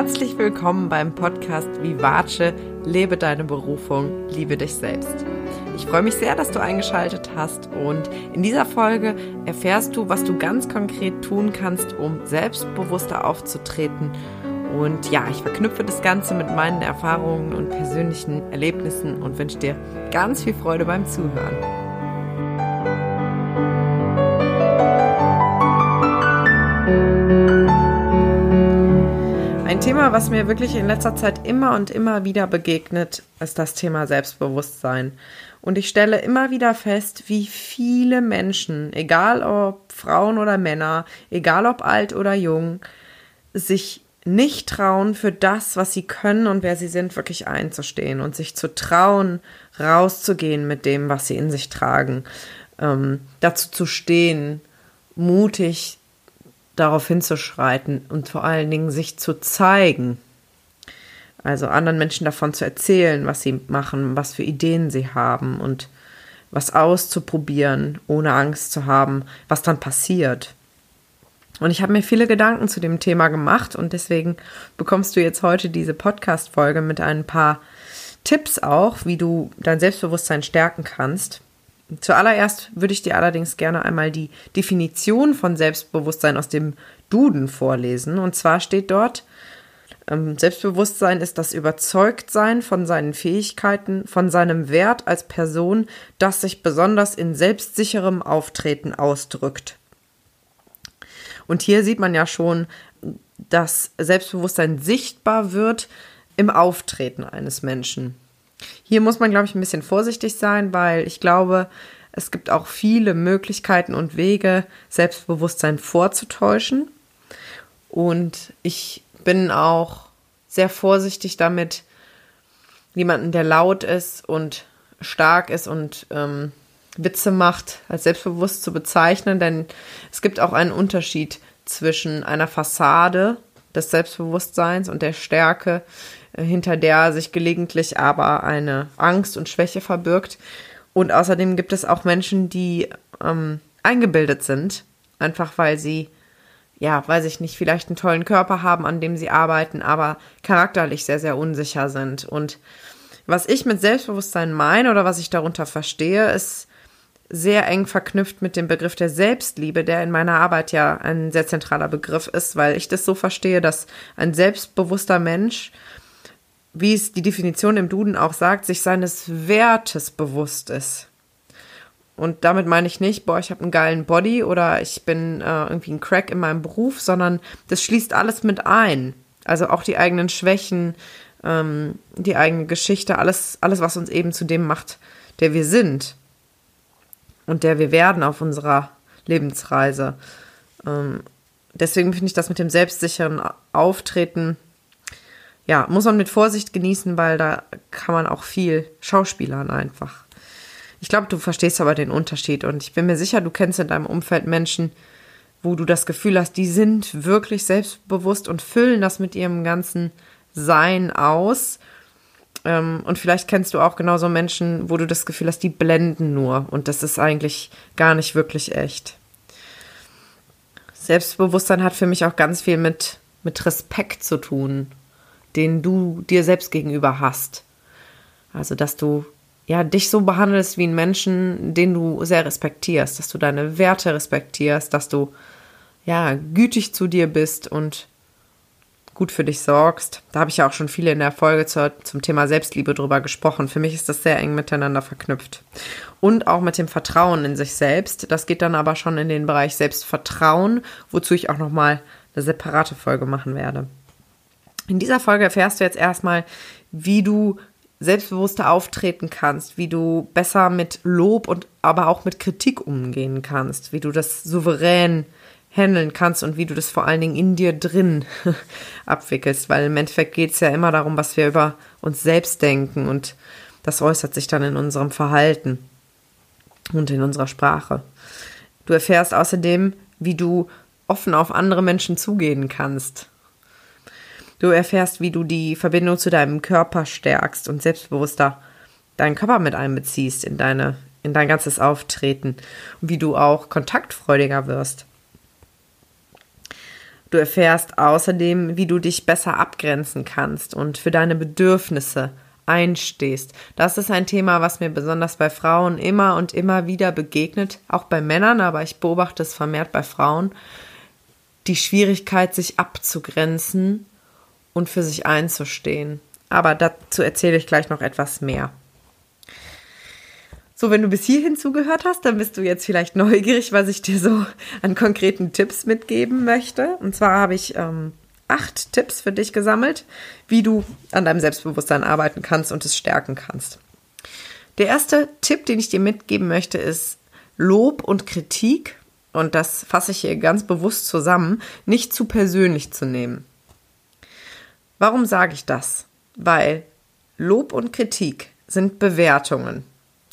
herzlich willkommen beim Podcast Vivace, lebe deine Berufung, liebe dich selbst. Ich freue mich sehr, dass du eingeschaltet hast und in dieser Folge erfährst du, was du ganz konkret tun kannst, um selbstbewusster aufzutreten. Und ja, ich verknüpfe das Ganze mit meinen Erfahrungen und persönlichen Erlebnissen und wünsche dir ganz viel Freude beim Zuhören. Ein Thema, was mir wirklich in letzter Zeit immer und immer wieder begegnet, ist das Thema Selbstbewusstsein. Und ich stelle immer wieder fest, wie viele Menschen, egal ob Frauen oder Männer, egal ob alt oder jung, sich nicht trauen, für das, was sie können und wer sie sind, wirklich einzustehen und sich zu trauen, rauszugehen mit dem, was sie in sich tragen, ähm, dazu zu stehen, mutig darauf hinzuschreiten und vor allen Dingen sich zu zeigen. Also anderen Menschen davon zu erzählen, was sie machen, was für Ideen sie haben und was auszuprobieren, ohne Angst zu haben, was dann passiert. Und ich habe mir viele Gedanken zu dem Thema gemacht und deswegen bekommst du jetzt heute diese Podcast-Folge mit ein paar Tipps auch, wie du dein Selbstbewusstsein stärken kannst. Zuallererst würde ich dir allerdings gerne einmal die Definition von Selbstbewusstsein aus dem Duden vorlesen. Und zwar steht dort, ähm, Selbstbewusstsein ist das Überzeugtsein von seinen Fähigkeiten, von seinem Wert als Person, das sich besonders in selbstsicherem Auftreten ausdrückt. Und hier sieht man ja schon, dass Selbstbewusstsein sichtbar wird im Auftreten eines Menschen. Hier muss man, glaube ich, ein bisschen vorsichtig sein, weil ich glaube, es gibt auch viele Möglichkeiten und Wege, Selbstbewusstsein vorzutäuschen. Und ich bin auch sehr vorsichtig damit, jemanden, der laut ist und stark ist und ähm, Witze macht, als selbstbewusst zu bezeichnen, denn es gibt auch einen Unterschied zwischen einer Fassade des Selbstbewusstseins und der Stärke, hinter der sich gelegentlich aber eine Angst und Schwäche verbirgt. Und außerdem gibt es auch Menschen, die ähm, eingebildet sind, einfach weil sie, ja, weiß ich nicht, vielleicht einen tollen Körper haben, an dem sie arbeiten, aber charakterlich sehr, sehr unsicher sind. Und was ich mit Selbstbewusstsein meine oder was ich darunter verstehe, ist sehr eng verknüpft mit dem Begriff der Selbstliebe, der in meiner Arbeit ja ein sehr zentraler Begriff ist, weil ich das so verstehe, dass ein selbstbewusster Mensch wie es die Definition im Duden auch sagt, sich seines Wertes bewusst ist. Und damit meine ich nicht, boah, ich habe einen geilen Body oder ich bin äh, irgendwie ein Crack in meinem Beruf, sondern das schließt alles mit ein. Also auch die eigenen Schwächen, ähm, die eigene Geschichte, alles, alles, was uns eben zu dem macht, der wir sind und der wir werden auf unserer Lebensreise. Ähm, deswegen finde ich das mit dem selbstsicheren Auftreten ja, muss man mit Vorsicht genießen, weil da kann man auch viel schauspielern einfach. Ich glaube, du verstehst aber den Unterschied und ich bin mir sicher, du kennst in deinem Umfeld Menschen, wo du das Gefühl hast, die sind wirklich selbstbewusst und füllen das mit ihrem ganzen Sein aus. Ähm, und vielleicht kennst du auch genauso Menschen, wo du das Gefühl hast, die blenden nur und das ist eigentlich gar nicht wirklich echt. Selbstbewusstsein hat für mich auch ganz viel mit, mit Respekt zu tun den du dir selbst gegenüber hast. Also, dass du ja dich so behandelst wie einen Menschen, den du sehr respektierst, dass du deine Werte respektierst, dass du ja gütig zu dir bist und gut für dich sorgst. Da habe ich ja auch schon viele in der Folge zur, zum Thema Selbstliebe drüber gesprochen. Für mich ist das sehr eng miteinander verknüpft. Und auch mit dem Vertrauen in sich selbst. Das geht dann aber schon in den Bereich Selbstvertrauen, wozu ich auch nochmal eine separate Folge machen werde. In dieser Folge erfährst du jetzt erstmal, wie du selbstbewusster auftreten kannst, wie du besser mit Lob und aber auch mit Kritik umgehen kannst, wie du das souverän handeln kannst und wie du das vor allen Dingen in dir drin abwickelst, weil im Endeffekt geht es ja immer darum, was wir über uns selbst denken und das äußert sich dann in unserem Verhalten und in unserer Sprache. Du erfährst außerdem, wie du offen auf andere Menschen zugehen kannst, Du erfährst, wie du die Verbindung zu deinem Körper stärkst und selbstbewusster deinen Körper mit einbeziehst in deine, in dein ganzes Auftreten und wie du auch kontaktfreudiger wirst. Du erfährst außerdem, wie du dich besser abgrenzen kannst und für deine Bedürfnisse einstehst. Das ist ein Thema, was mir besonders bei Frauen immer und immer wieder begegnet, auch bei Männern, aber ich beobachte es vermehrt bei Frauen. Die Schwierigkeit, sich abzugrenzen und für sich einzustehen. Aber dazu erzähle ich gleich noch etwas mehr. So, wenn du bis hierhin zugehört hast, dann bist du jetzt vielleicht neugierig, was ich dir so an konkreten Tipps mitgeben möchte. Und zwar habe ich ähm, acht Tipps für dich gesammelt, wie du an deinem Selbstbewusstsein arbeiten kannst und es stärken kannst. Der erste Tipp, den ich dir mitgeben möchte, ist Lob und Kritik, und das fasse ich hier ganz bewusst zusammen, nicht zu persönlich zu nehmen. Warum sage ich das? Weil Lob und Kritik sind Bewertungen.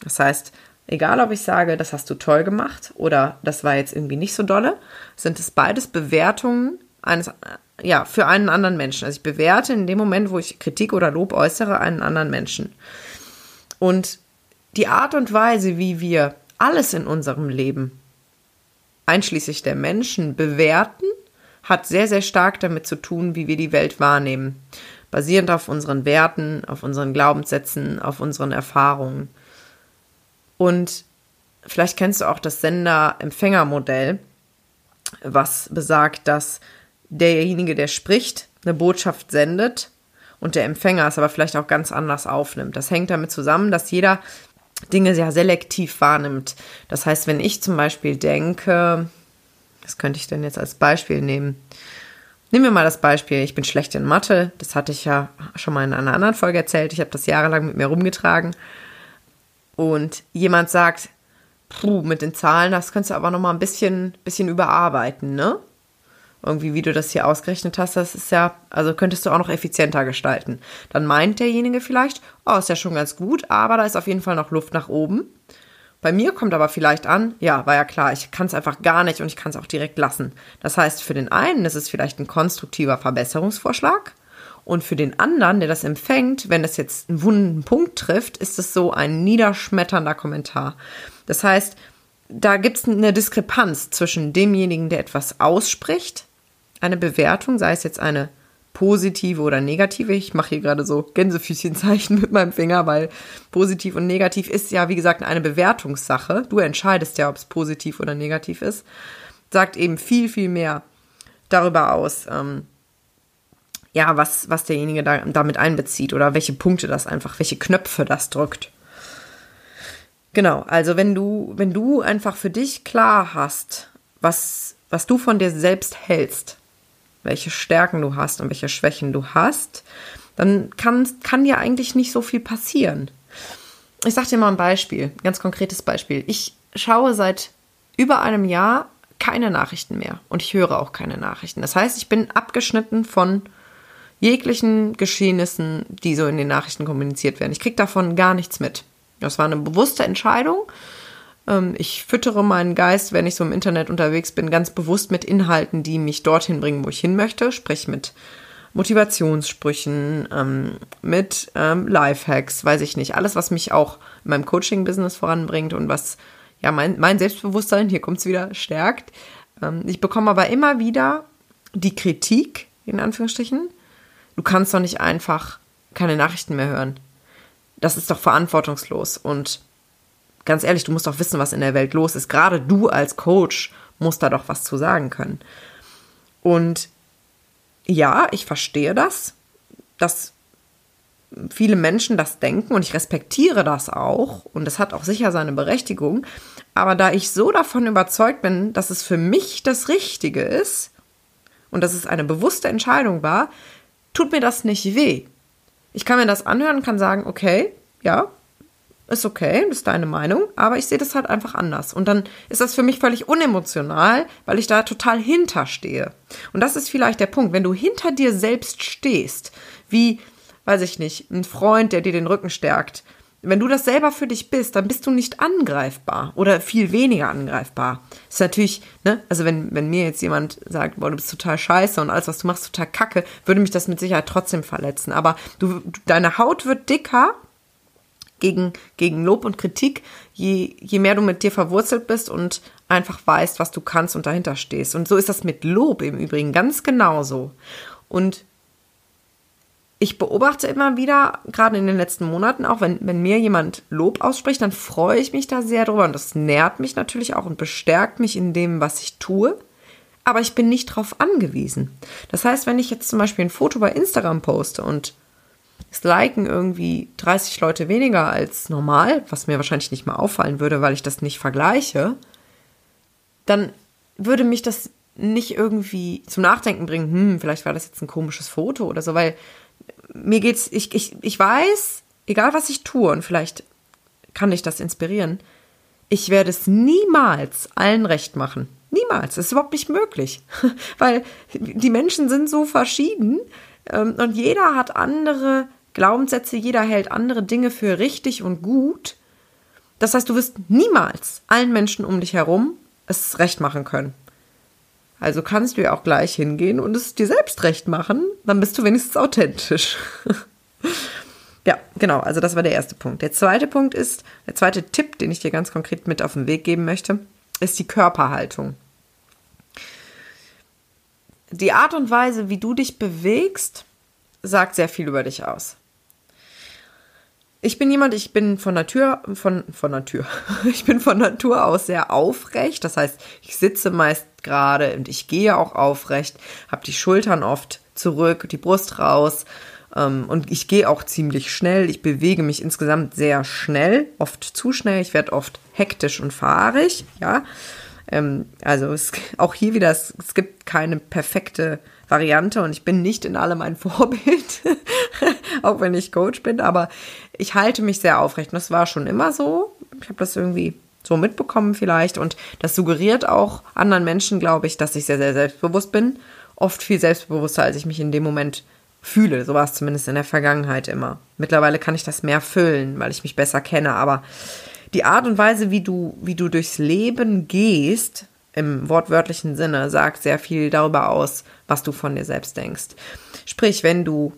Das heißt, egal ob ich sage, das hast du toll gemacht oder das war jetzt irgendwie nicht so dolle, sind es beides Bewertungen eines, ja, für einen anderen Menschen. Also ich bewerte in dem Moment, wo ich Kritik oder Lob äußere, einen anderen Menschen. Und die Art und Weise, wie wir alles in unserem Leben, einschließlich der Menschen, bewerten, hat sehr, sehr stark damit zu tun, wie wir die Welt wahrnehmen. Basierend auf unseren Werten, auf unseren Glaubenssätzen, auf unseren Erfahrungen. Und vielleicht kennst du auch das Sender-Empfänger-Modell, was besagt, dass derjenige, der spricht, eine Botschaft sendet und der Empfänger es aber vielleicht auch ganz anders aufnimmt. Das hängt damit zusammen, dass jeder Dinge sehr selektiv wahrnimmt. Das heißt, wenn ich zum Beispiel denke, was könnte ich denn jetzt als Beispiel nehmen? Nehmen wir mal das Beispiel, ich bin schlecht in Mathe. Das hatte ich ja schon mal in einer anderen Folge erzählt. Ich habe das jahrelang mit mir rumgetragen und jemand sagt, puh, mit den Zahlen, das könntest du aber noch mal ein bisschen, bisschen überarbeiten, ne? Irgendwie, wie du das hier ausgerechnet hast, das ist ja, also könntest du auch noch effizienter gestalten. Dann meint derjenige vielleicht, oh, ist ja schon ganz gut, aber da ist auf jeden Fall noch Luft nach oben. Bei mir kommt aber vielleicht an, ja, war ja klar, ich kann es einfach gar nicht und ich kann es auch direkt lassen. Das heißt, für den einen ist es vielleicht ein konstruktiver Verbesserungsvorschlag und für den anderen, der das empfängt, wenn das jetzt einen wunden Punkt trifft, ist es so ein niederschmetternder Kommentar. Das heißt, da gibt es eine Diskrepanz zwischen demjenigen, der etwas ausspricht, eine Bewertung, sei es jetzt eine positive oder negative. Ich mache hier gerade so Gänsefüßchenzeichen mit meinem Finger, weil positiv und negativ ist ja, wie gesagt, eine Bewertungssache. Du entscheidest ja, ob es positiv oder negativ ist. Sagt eben viel, viel mehr darüber aus, ähm, ja, was, was derjenige da, damit einbezieht oder welche Punkte das einfach, welche Knöpfe das drückt. Genau, also wenn du, wenn du einfach für dich klar hast, was, was du von dir selbst hältst, welche Stärken du hast und welche Schwächen du hast, dann kann, kann dir eigentlich nicht so viel passieren. Ich sag dir mal ein Beispiel, ein ganz konkretes Beispiel. Ich schaue seit über einem Jahr keine Nachrichten mehr und ich höre auch keine Nachrichten. Das heißt, ich bin abgeschnitten von jeglichen Geschehnissen, die so in den Nachrichten kommuniziert werden. Ich kriege davon gar nichts mit. Das war eine bewusste Entscheidung. Ähm, ich füttere meinen Geist, wenn ich so im Internet unterwegs bin, ganz bewusst mit Inhalten, die mich dorthin bringen, wo ich hin möchte, sprich mit Motivationssprüchen, ähm, mit ähm, Lifehacks, weiß ich nicht. Alles, was mich auch in meinem Coaching-Business voranbringt und was ja mein, mein Selbstbewusstsein, hier kommt es wieder, stärkt. ich bekomme aber immer wieder die Kritik, in Anführungsstrichen, Du kannst doch nicht einfach keine Nachrichten mehr hören. Das ist doch verantwortungslos. Und ganz ehrlich, du musst doch wissen, was in der Welt los ist. Gerade du als Coach musst da doch was zu sagen können. Und ja, ich verstehe das, dass viele Menschen das denken und ich respektiere das auch und es hat auch sicher seine Berechtigung. Aber da ich so davon überzeugt bin, dass es für mich das Richtige ist und dass es eine bewusste Entscheidung war, tut mir das nicht weh. Ich kann mir das anhören und kann sagen, okay, ja, ist okay, das ist deine Meinung, aber ich sehe das halt einfach anders. Und dann ist das für mich völlig unemotional, weil ich da total hinterstehe. Und das ist vielleicht der Punkt, wenn du hinter dir selbst stehst, wie, weiß ich nicht, ein Freund, der dir den Rücken stärkt, wenn du das selber für dich bist, dann bist du nicht angreifbar oder viel weniger angreifbar. Ist natürlich, ne, also wenn, wenn mir jetzt jemand sagt, boah, du bist total scheiße und alles, was du machst, total kacke, würde mich das mit Sicherheit trotzdem verletzen. Aber du, deine Haut wird dicker, gegen, gegen Lob und Kritik, je, je mehr du mit dir verwurzelt bist und einfach weißt, was du kannst und dahinter stehst. Und so ist das mit Lob im Übrigen ganz genauso. Und ich beobachte immer wieder, gerade in den letzten Monaten, auch wenn, wenn mir jemand Lob ausspricht, dann freue ich mich da sehr drüber und das nährt mich natürlich auch und bestärkt mich in dem, was ich tue. Aber ich bin nicht darauf angewiesen. Das heißt, wenn ich jetzt zum Beispiel ein Foto bei Instagram poste und es liken irgendwie 30 Leute weniger als normal, was mir wahrscheinlich nicht mal auffallen würde, weil ich das nicht vergleiche, dann würde mich das nicht irgendwie zum Nachdenken bringen, hm, vielleicht war das jetzt ein komisches Foto oder so, weil mir geht's, ich, ich, ich weiß, egal was ich tue, und vielleicht kann ich das inspirieren, ich werde es niemals allen recht machen. Niemals. Das ist überhaupt nicht möglich. Weil die Menschen sind so verschieden und jeder hat andere Glaubenssätze, jeder hält andere Dinge für richtig und gut. Das heißt, du wirst niemals allen Menschen um dich herum es recht machen können. Also kannst du ja auch gleich hingehen und es dir selbst recht machen, dann bist du wenigstens authentisch. ja, genau, also das war der erste Punkt. Der zweite Punkt ist, der zweite Tipp, den ich dir ganz konkret mit auf den Weg geben möchte, ist die Körperhaltung. Die Art und Weise, wie du dich bewegst, sagt sehr viel über dich aus. Ich bin jemand, ich bin von Natur, von, von Natur, ich bin von Natur aus sehr aufrecht. Das heißt, ich sitze meist gerade und ich gehe auch aufrecht, habe die Schultern oft zurück, die Brust raus ähm, und ich gehe auch ziemlich schnell. Ich bewege mich insgesamt sehr schnell, oft zu schnell. Ich werde oft hektisch und fahrig, ja. Ähm, also es, auch hier wieder, es, es gibt keine perfekte Variante und ich bin nicht in allem ein Vorbild, auch wenn ich Coach bin, aber ich halte mich sehr aufrecht und das war schon immer so. Ich habe das irgendwie so mitbekommen vielleicht und das suggeriert auch anderen Menschen, glaube ich, dass ich sehr, sehr selbstbewusst bin. Oft viel selbstbewusster, als ich mich in dem Moment fühle. So war es zumindest in der Vergangenheit immer. Mittlerweile kann ich das mehr füllen, weil ich mich besser kenne, aber die Art und Weise, wie du, wie du durchs Leben gehst, im wortwörtlichen Sinne, sagt sehr viel darüber aus, was du von dir selbst denkst. Sprich, wenn du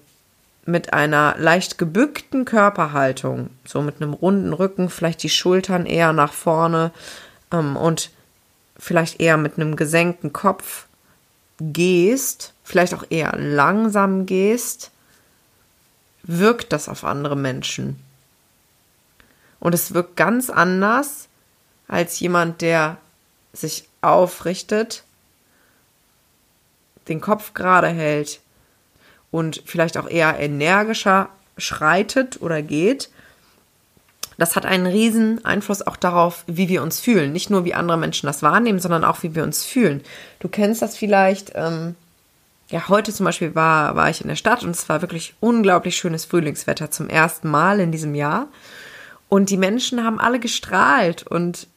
mit einer leicht gebückten Körperhaltung, so mit einem runden Rücken, vielleicht die Schultern eher nach vorne ähm, und vielleicht eher mit einem gesenkten Kopf gehst, vielleicht auch eher langsam gehst, wirkt das auf andere Menschen. Und es wirkt ganz anders als jemand, der sich aufrichtet, den Kopf gerade hält und vielleicht auch eher energischer schreitet oder geht. Das hat einen riesen Einfluss auch darauf, wie wir uns fühlen. Nicht nur, wie andere Menschen das wahrnehmen, sondern auch, wie wir uns fühlen. Du kennst das vielleicht. Ähm, ja, heute zum Beispiel war, war ich in der Stadt und es war wirklich unglaublich schönes Frühlingswetter zum ersten Mal in diesem Jahr. Und die Menschen haben alle gestrahlt und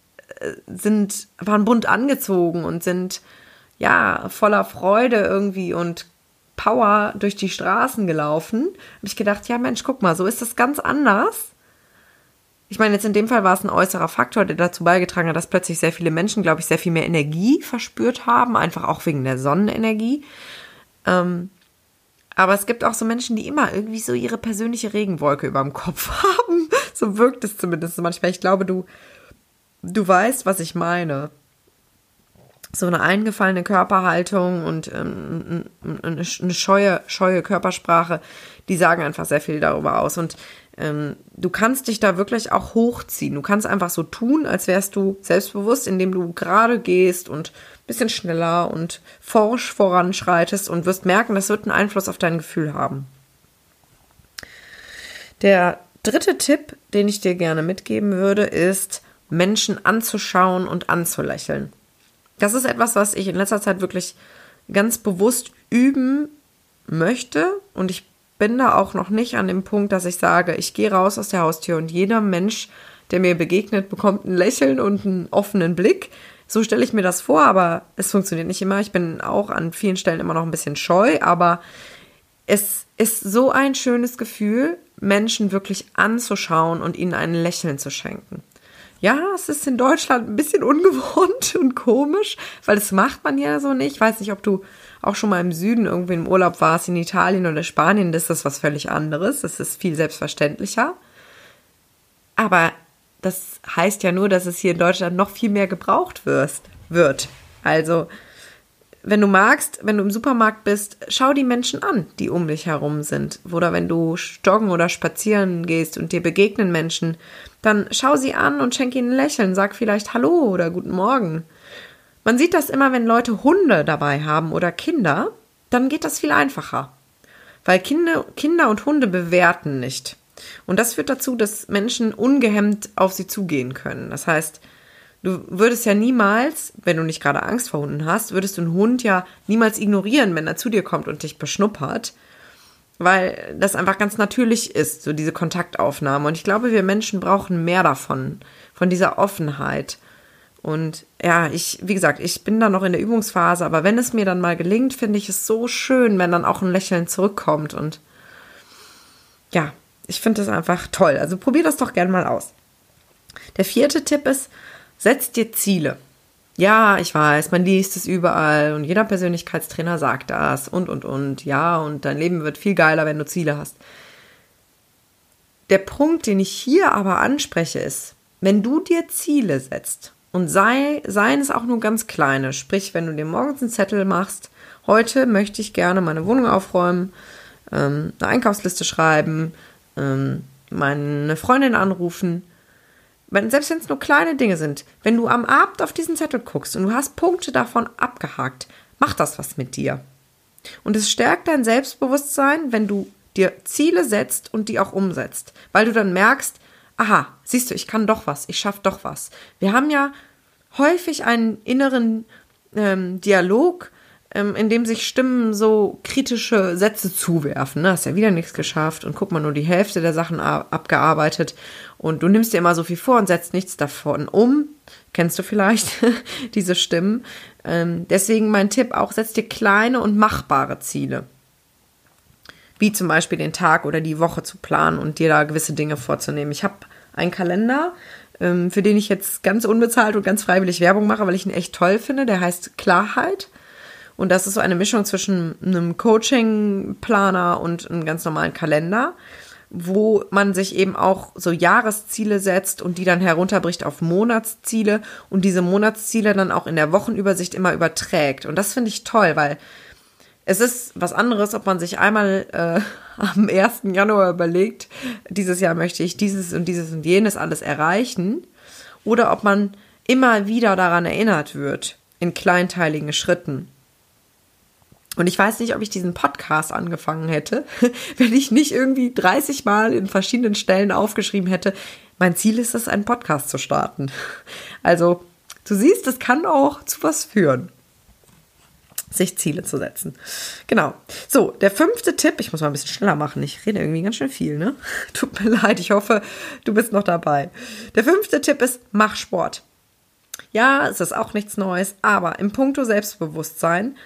sind, waren bunt angezogen und sind ja voller Freude irgendwie und Power durch die Straßen gelaufen. Habe ich gedacht, ja Mensch, guck mal, so ist das ganz anders. Ich meine, jetzt in dem Fall war es ein äußerer Faktor, der dazu beigetragen hat, dass plötzlich sehr viele Menschen, glaube ich, sehr viel mehr Energie verspürt haben, einfach auch wegen der Sonnenenergie. Ähm, aber es gibt auch so Menschen, die immer irgendwie so ihre persönliche Regenwolke über dem Kopf haben. So wirkt es zumindest manchmal. Ich glaube, du du weißt, was ich meine. So eine eingefallene Körperhaltung und ähm, eine scheue, scheue Körpersprache, die sagen einfach sehr viel darüber aus. Und ähm, du kannst dich da wirklich auch hochziehen. Du kannst einfach so tun, als wärst du selbstbewusst, indem du gerade gehst und ein bisschen schneller und forsch voranschreitest und wirst merken, das wird einen Einfluss auf dein Gefühl haben. Der dritte Tipp, den ich dir gerne mitgeben würde, ist, Menschen anzuschauen und anzulächeln. Das ist etwas, was ich in letzter Zeit wirklich ganz bewusst üben möchte und ich bin da auch noch nicht an dem Punkt, dass ich sage, ich gehe raus aus der Haustür und jeder Mensch, der mir begegnet, bekommt ein Lächeln und einen offenen Blick. So stelle ich mir das vor, aber es funktioniert nicht immer. Ich bin auch an vielen Stellen immer noch ein bisschen scheu, aber es ist so ein schönes Gefühl, Menschen wirklich anzuschauen und ihnen ein Lächeln zu schenken. Ja, es ist in Deutschland ein bisschen ungewohnt und komisch, weil das macht man ja so nicht. Ich weiß nicht, ob du auch schon mal im Süden irgendwie im Urlaub warst, in Italien oder Spanien, das ist was völlig anderes. Das ist viel selbstverständlicher. Aber das heißt ja nur, dass es hier in Deutschland noch viel mehr gebraucht wird. Also, wenn du magst, wenn du im Supermarkt bist, schau die Menschen an, die um dich herum sind. Oder wenn du joggen oder spazieren gehst und dir begegnen Menschen, dann schau sie an und schenk ihnen ein Lächeln. Sag vielleicht Hallo oder Guten Morgen. Man sieht das immer, wenn Leute Hunde dabei haben oder Kinder, dann geht das viel einfacher. Weil Kinder, Kinder und Hunde bewerten nicht. Und das führt dazu, dass Menschen ungehemmt auf sie zugehen können. Das heißt, du würdest ja niemals, wenn du nicht gerade Angst vor Hunden hast, würdest du einen Hund ja niemals ignorieren, wenn er zu dir kommt und dich beschnuppert. Weil das einfach ganz natürlich ist, so diese Kontaktaufnahme. Und ich glaube, wir Menschen brauchen mehr davon, von dieser Offenheit. Und ja, ich, wie gesagt, ich bin da noch in der Übungsphase, aber wenn es mir dann mal gelingt, finde ich es so schön, wenn dann auch ein Lächeln zurückkommt. Und ja, ich finde das einfach toll. Also probier das doch gerne mal aus. Der vierte Tipp ist, setz dir Ziele. Ja, ich weiß, man liest es überall und jeder Persönlichkeitstrainer sagt das und, und, und. Ja, und dein Leben wird viel geiler, wenn du Ziele hast. Der Punkt, den ich hier aber anspreche, ist, wenn du dir Ziele setzt und sei, seien es auch nur ganz kleine, sprich, wenn du dir morgens einen Zettel machst, heute möchte ich gerne meine Wohnung aufräumen, ähm, eine Einkaufsliste schreiben, ähm, meine Freundin anrufen. Wenn, selbst wenn es nur kleine Dinge sind, wenn du am Abend auf diesen Zettel guckst und du hast Punkte davon abgehakt, macht das was mit dir. Und es stärkt dein Selbstbewusstsein, wenn du dir Ziele setzt und die auch umsetzt, weil du dann merkst, aha, siehst du, ich kann doch was, ich schaffe doch was. Wir haben ja häufig einen inneren ähm, Dialog ähm, in dem sich Stimmen so kritische Sätze zuwerfen. Ne? Hast ja wieder nichts geschafft und guck mal, nur die Hälfte der Sachen abgearbeitet und du nimmst dir immer so viel vor und setzt nichts davon um. Kennst du vielleicht diese Stimmen? Ähm, deswegen mein Tipp auch, setz dir kleine und machbare Ziele. Wie zum Beispiel den Tag oder die Woche zu planen und dir da gewisse Dinge vorzunehmen. Ich habe einen Kalender, ähm, für den ich jetzt ganz unbezahlt und ganz freiwillig Werbung mache, weil ich ihn echt toll finde. Der heißt Klarheit. Und das ist so eine Mischung zwischen einem Coaching-Planer und einem ganz normalen Kalender, wo man sich eben auch so Jahresziele setzt und die dann herunterbricht auf Monatsziele und diese Monatsziele dann auch in der Wochenübersicht immer überträgt. Und das finde ich toll, weil es ist was anderes, ob man sich einmal äh, am 1. Januar überlegt, dieses Jahr möchte ich dieses und dieses und jenes alles erreichen, oder ob man immer wieder daran erinnert wird, in kleinteiligen Schritten. Und ich weiß nicht, ob ich diesen Podcast angefangen hätte, wenn ich nicht irgendwie 30 Mal in verschiedenen Stellen aufgeschrieben hätte, mein Ziel ist es, einen Podcast zu starten. Also, du siehst, es kann auch zu was führen, sich Ziele zu setzen. Genau. So, der fünfte Tipp, ich muss mal ein bisschen schneller machen, ich rede irgendwie ganz schön viel, ne? Tut mir leid, ich hoffe, du bist noch dabei. Der fünfte Tipp ist, mach Sport. Ja, es ist auch nichts Neues, aber im Punkto Selbstbewusstsein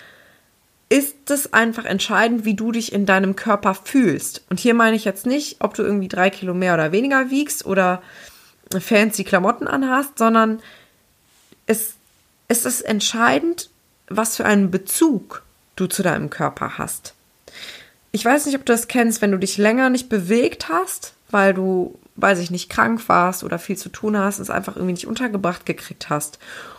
ist es einfach entscheidend, wie du dich in deinem Körper fühlst. Und hier meine ich jetzt nicht, ob du irgendwie drei Kilo mehr oder weniger wiegst oder fancy Klamotten anhast, sondern es, es ist entscheidend, was für einen Bezug du zu deinem Körper hast. Ich weiß nicht, ob du das kennst, wenn du dich länger nicht bewegt hast, weil du, weiß ich nicht, krank warst oder viel zu tun hast, es einfach irgendwie nicht untergebracht gekriegt hast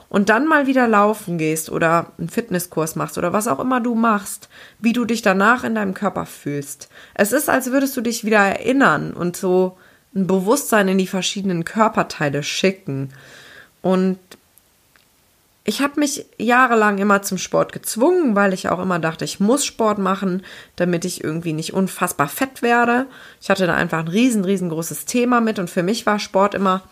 und dann mal wieder laufen gehst oder einen Fitnesskurs machst oder was auch immer du machst, wie du dich danach in deinem Körper fühlst. Es ist, als würdest du dich wieder erinnern und so ein Bewusstsein in die verschiedenen Körperteile schicken. Und ich habe mich jahrelang immer zum Sport gezwungen, weil ich auch immer dachte, ich muss Sport machen, damit ich irgendwie nicht unfassbar fett werde. Ich hatte da einfach ein riesen, riesengroßes Thema mit und für mich war Sport immer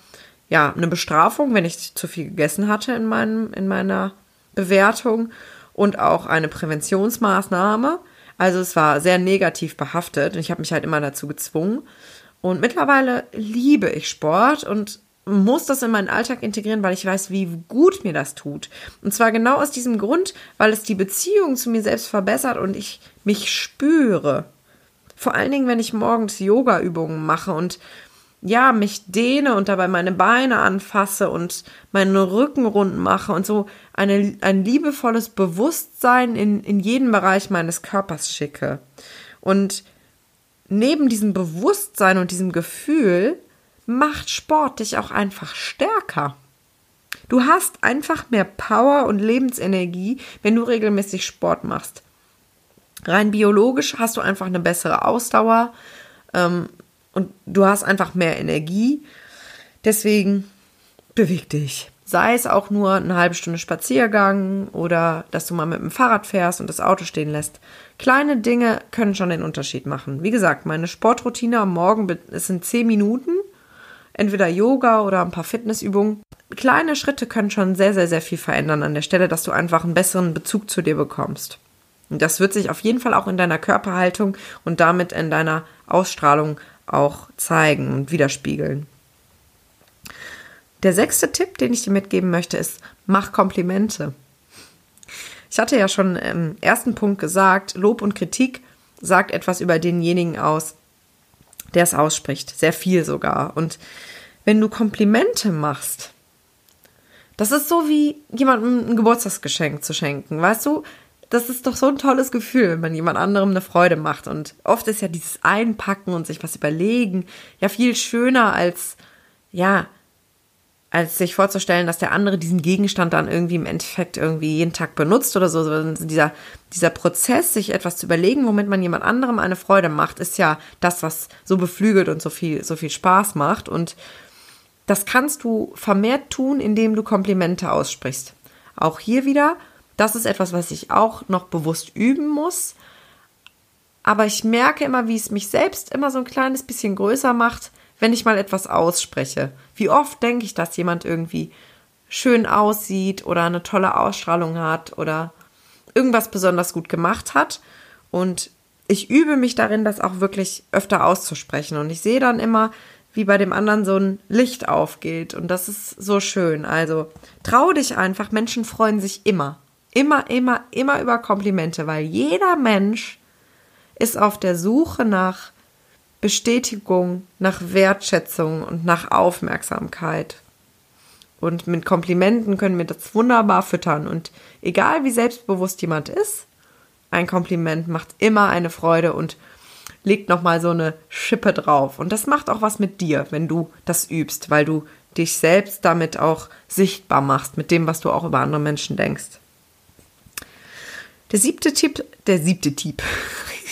ja, eine Bestrafung, wenn ich zu viel gegessen hatte in, meinem, in meiner Bewertung und auch eine Präventionsmaßnahme. Also es war sehr negativ behaftet und ich habe mich halt immer dazu gezwungen. Und mittlerweile liebe ich Sport und muss das in meinen Alltag integrieren, weil ich weiß, wie gut mir das tut. Und zwar genau aus diesem Grund, weil es die Beziehung zu mir selbst verbessert und ich mich spüre. Vor allen Dingen, wenn ich morgens Yoga-Übungen mache und ja, mich dehne und dabei meine Beine anfasse und meinen Rücken rund mache und so eine, ein liebevolles Bewusstsein in, in jeden Bereich meines Körpers schicke. Und neben diesem Bewusstsein und diesem Gefühl macht Sport dich auch einfach stärker. Du hast einfach mehr Power und Lebensenergie, wenn du regelmäßig Sport machst. Rein biologisch hast du einfach eine bessere Ausdauer ähm, und du hast einfach mehr Energie. Deswegen beweg dich. Sei es auch nur eine halbe Stunde Spaziergang oder dass du mal mit dem Fahrrad fährst und das Auto stehen lässt. Kleine Dinge können schon den Unterschied machen. Wie gesagt, meine Sportroutine am Morgen sind zehn Minuten, entweder Yoga oder ein paar Fitnessübungen. Kleine Schritte können schon sehr, sehr, sehr viel verändern an der Stelle, dass du einfach einen besseren Bezug zu dir bekommst. Und das wird sich auf jeden Fall auch in deiner Körperhaltung und damit in deiner Ausstrahlung auch zeigen und widerspiegeln. Der sechste Tipp, den ich dir mitgeben möchte, ist, mach Komplimente. Ich hatte ja schon im ersten Punkt gesagt, Lob und Kritik sagt etwas über denjenigen aus, der es ausspricht. Sehr viel sogar. Und wenn du Komplimente machst, das ist so wie jemandem ein Geburtstagsgeschenk zu schenken. Weißt du, das ist doch so ein tolles Gefühl, wenn man jemand anderem eine Freude macht. Und oft ist ja dieses Einpacken und sich was überlegen ja viel schöner als, ja, als sich vorzustellen, dass der andere diesen Gegenstand dann irgendwie im Endeffekt irgendwie jeden Tag benutzt oder so. Dieser, dieser Prozess, sich etwas zu überlegen, womit man jemand anderem eine Freude macht, ist ja das, was so beflügelt und so viel, so viel Spaß macht. Und das kannst du vermehrt tun, indem du Komplimente aussprichst. Auch hier wieder, das ist etwas, was ich auch noch bewusst üben muss. Aber ich merke immer, wie es mich selbst immer so ein kleines bisschen größer macht, wenn ich mal etwas ausspreche. Wie oft denke ich, dass jemand irgendwie schön aussieht oder eine tolle Ausstrahlung hat oder irgendwas besonders gut gemacht hat. Und ich übe mich darin, das auch wirklich öfter auszusprechen. Und ich sehe dann immer, wie bei dem anderen so ein Licht aufgeht. Und das ist so schön. Also trau dich einfach. Menschen freuen sich immer. Immer, immer, immer über Komplimente, weil jeder Mensch ist auf der Suche nach Bestätigung, nach Wertschätzung und nach Aufmerksamkeit. Und mit Komplimenten können wir das wunderbar füttern. Und egal wie selbstbewusst jemand ist, ein Kompliment macht immer eine Freude und legt nochmal so eine Schippe drauf. Und das macht auch was mit dir, wenn du das übst, weil du dich selbst damit auch sichtbar machst, mit dem, was du auch über andere Menschen denkst. Der siebte Tipp, der siebte Tipp,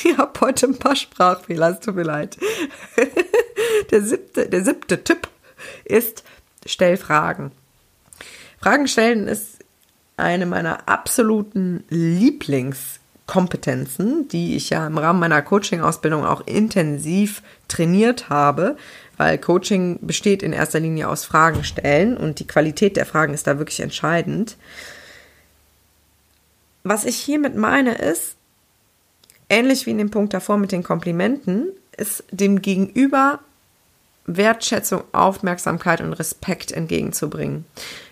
Ich habe heute ein paar Sprachfehler, es tut mir leid. Der siebte, der siebte Tipp ist, stell Fragen. Fragen stellen ist eine meiner absoluten Lieblingskompetenzen, die ich ja im Rahmen meiner Coaching-Ausbildung auch intensiv trainiert habe, weil Coaching besteht in erster Linie aus Fragen stellen und die Qualität der Fragen ist da wirklich entscheidend. Was ich hiermit meine ist, ähnlich wie in dem Punkt davor mit den Komplimenten, ist dem Gegenüber Wertschätzung, Aufmerksamkeit und Respekt entgegenzubringen.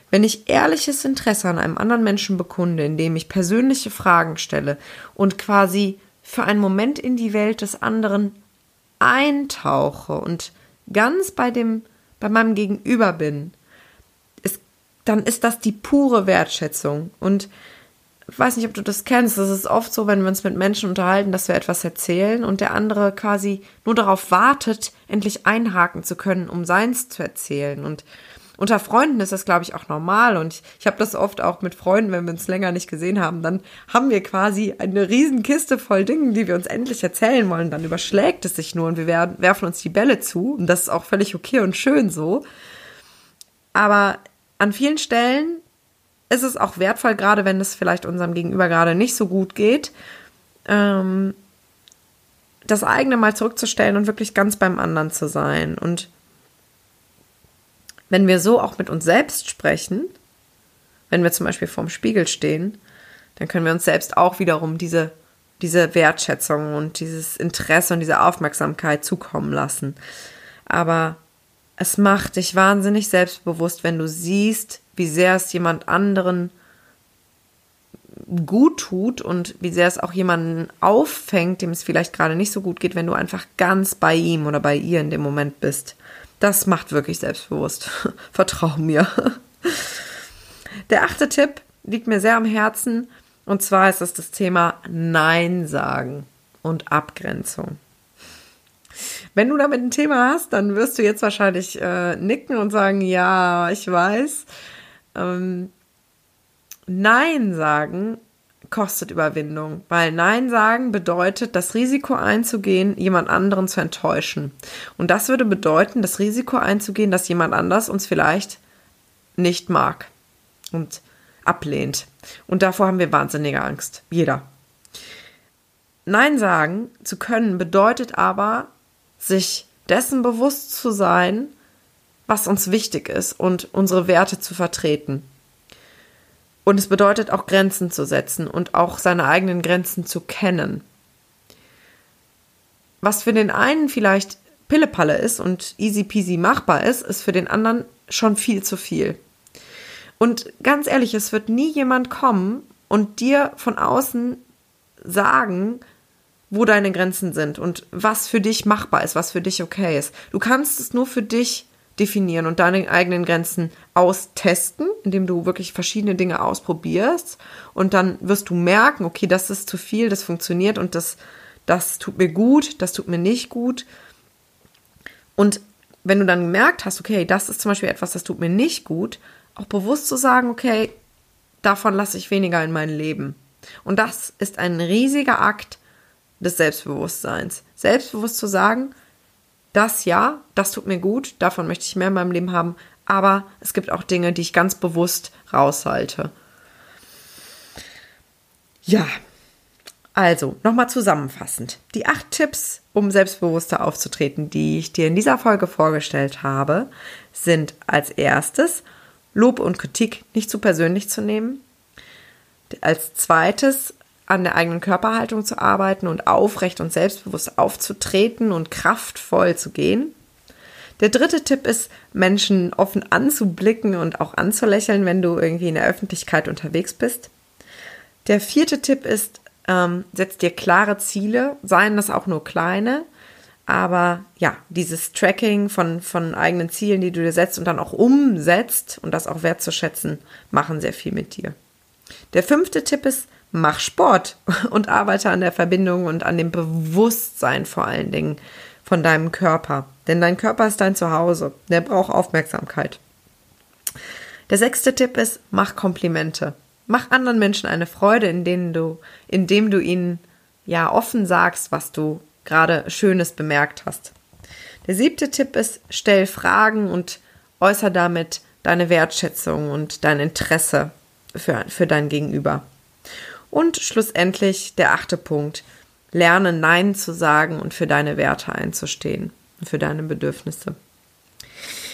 Wenn ich ehrliches Interesse an einem anderen Menschen bekunde, indem ich persönliche Fragen stelle und quasi für einen Moment in die Welt des anderen eintauche und ganz bei dem, bei meinem Gegenüber bin, ist, dann ist das die pure Wertschätzung. Und weiß nicht, ob du das kennst. Das ist oft so, wenn wir uns mit Menschen unterhalten, dass wir etwas erzählen und der andere quasi nur darauf wartet, endlich einhaken zu können, um seins zu erzählen. Und unter Freunden ist das, glaube ich, auch normal. Und ich, ich habe das oft auch mit Freunden, wenn wir uns länger nicht gesehen haben, dann haben wir quasi eine riesen Kiste voll Dingen, die wir uns endlich erzählen wollen. Dann überschlägt es sich nur und wir werfen uns die Bälle zu. Und das ist auch völlig okay und schön so. Aber an vielen Stellen ist es auch wertvoll, gerade wenn es vielleicht unserem Gegenüber gerade nicht so gut geht, ähm, das eigene mal zurückzustellen und wirklich ganz beim anderen zu sein. Und wenn wir so auch mit uns selbst sprechen, wenn wir zum Beispiel vorm Spiegel stehen, dann können wir uns selbst auch wiederum diese, diese Wertschätzung und dieses Interesse und diese Aufmerksamkeit zukommen lassen. Aber es macht dich wahnsinnig selbstbewusst, wenn du siehst, wie sehr es jemand anderen gut tut und wie sehr es auch jemanden auffängt, dem es vielleicht gerade nicht so gut geht, wenn du einfach ganz bei ihm oder bei ihr in dem Moment bist. Das macht wirklich selbstbewusst. Vertrau mir. Der achte Tipp liegt mir sehr am Herzen und zwar ist es das Thema Nein sagen und Abgrenzung. Wenn du damit ein Thema hast, dann wirst du jetzt wahrscheinlich äh, nicken und sagen, ja, ich weiß. Ähm, Nein sagen kostet Überwindung, weil Nein sagen bedeutet, das Risiko einzugehen, jemand anderen zu enttäuschen. Und das würde bedeuten, das Risiko einzugehen, dass jemand anders uns vielleicht nicht mag und ablehnt. Und davor haben wir wahnsinnige Angst. Jeder. Nein sagen zu können bedeutet aber, sich dessen bewusst zu sein, was uns wichtig ist und unsere Werte zu vertreten. Und es bedeutet auch Grenzen zu setzen und auch seine eigenen Grenzen zu kennen. Was für den einen vielleicht Pillepalle ist und easy peasy machbar ist, ist für den anderen schon viel zu viel. Und ganz ehrlich, es wird nie jemand kommen und dir von außen sagen, wo deine Grenzen sind und was für dich machbar ist, was für dich okay ist. Du kannst es nur für dich definieren und deine eigenen Grenzen austesten, indem du wirklich verschiedene Dinge ausprobierst und dann wirst du merken, okay, das ist zu viel, das funktioniert und das, das tut mir gut, das tut mir nicht gut. Und wenn du dann gemerkt hast, okay, das ist zum Beispiel etwas, das tut mir nicht gut, auch bewusst zu sagen, okay, davon lasse ich weniger in mein Leben. Und das ist ein riesiger Akt des Selbstbewusstseins. Selbstbewusst zu sagen, das ja, das tut mir gut, davon möchte ich mehr in meinem Leben haben, aber es gibt auch Dinge, die ich ganz bewusst raushalte. Ja, also nochmal zusammenfassend. Die acht Tipps, um selbstbewusster aufzutreten, die ich dir in dieser Folge vorgestellt habe, sind als erstes Lob und Kritik nicht zu persönlich zu nehmen. Als zweites an der eigenen Körperhaltung zu arbeiten und aufrecht und selbstbewusst aufzutreten und kraftvoll zu gehen. Der dritte Tipp ist, Menschen offen anzublicken und auch anzulächeln, wenn du irgendwie in der Öffentlichkeit unterwegs bist. Der vierte Tipp ist, ähm, setz dir klare Ziele, seien das auch nur kleine, aber ja, dieses Tracking von, von eigenen Zielen, die du dir setzt und dann auch umsetzt und das auch wertzuschätzen, machen sehr viel mit dir. Der fünfte Tipp ist, mach Sport und arbeite an der Verbindung und an dem Bewusstsein vor allen Dingen von deinem Körper. Denn dein Körper ist dein Zuhause. Der braucht Aufmerksamkeit. Der sechste Tipp ist, mach Komplimente. Mach anderen Menschen eine Freude, indem du, indem du ihnen ja offen sagst, was du gerade Schönes bemerkt hast. Der siebte Tipp ist, stell Fragen und äußere damit deine Wertschätzung und dein Interesse für, für dein Gegenüber. Und schlussendlich der achte Punkt. Lerne Nein zu sagen und für deine Werte einzustehen und für deine Bedürfnisse.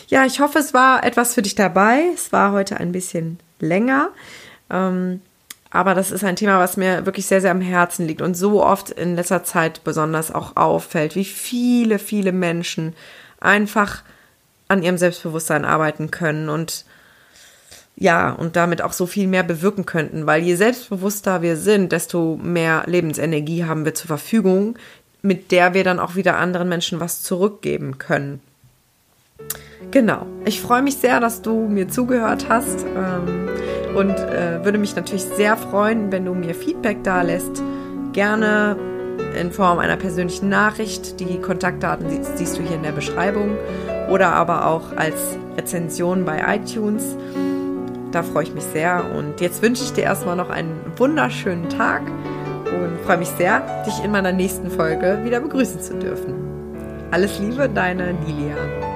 Ja, ich hoffe, es war etwas für dich dabei. Es war heute ein bisschen länger. Ähm, aber das ist ein Thema, was mir wirklich sehr, sehr am Herzen liegt und so oft in letzter Zeit besonders auch auffällt, wie viele, viele Menschen einfach an ihrem Selbstbewusstsein arbeiten können und ja, und damit auch so viel mehr bewirken könnten, weil je selbstbewusster wir sind, desto mehr Lebensenergie haben wir zur Verfügung, mit der wir dann auch wieder anderen Menschen was zurückgeben können. Genau. Ich freue mich sehr, dass du mir zugehört hast ähm, und äh, würde mich natürlich sehr freuen, wenn du mir Feedback da lässt. Gerne in Form einer persönlichen Nachricht. Die Kontaktdaten siehst, siehst du hier in der Beschreibung oder aber auch als Rezension bei iTunes. Da freue ich mich sehr. Und jetzt wünsche ich dir erstmal noch einen wunderschönen Tag und freue mich sehr, dich in meiner nächsten Folge wieder begrüßen zu dürfen. Alles Liebe, deine Lilian.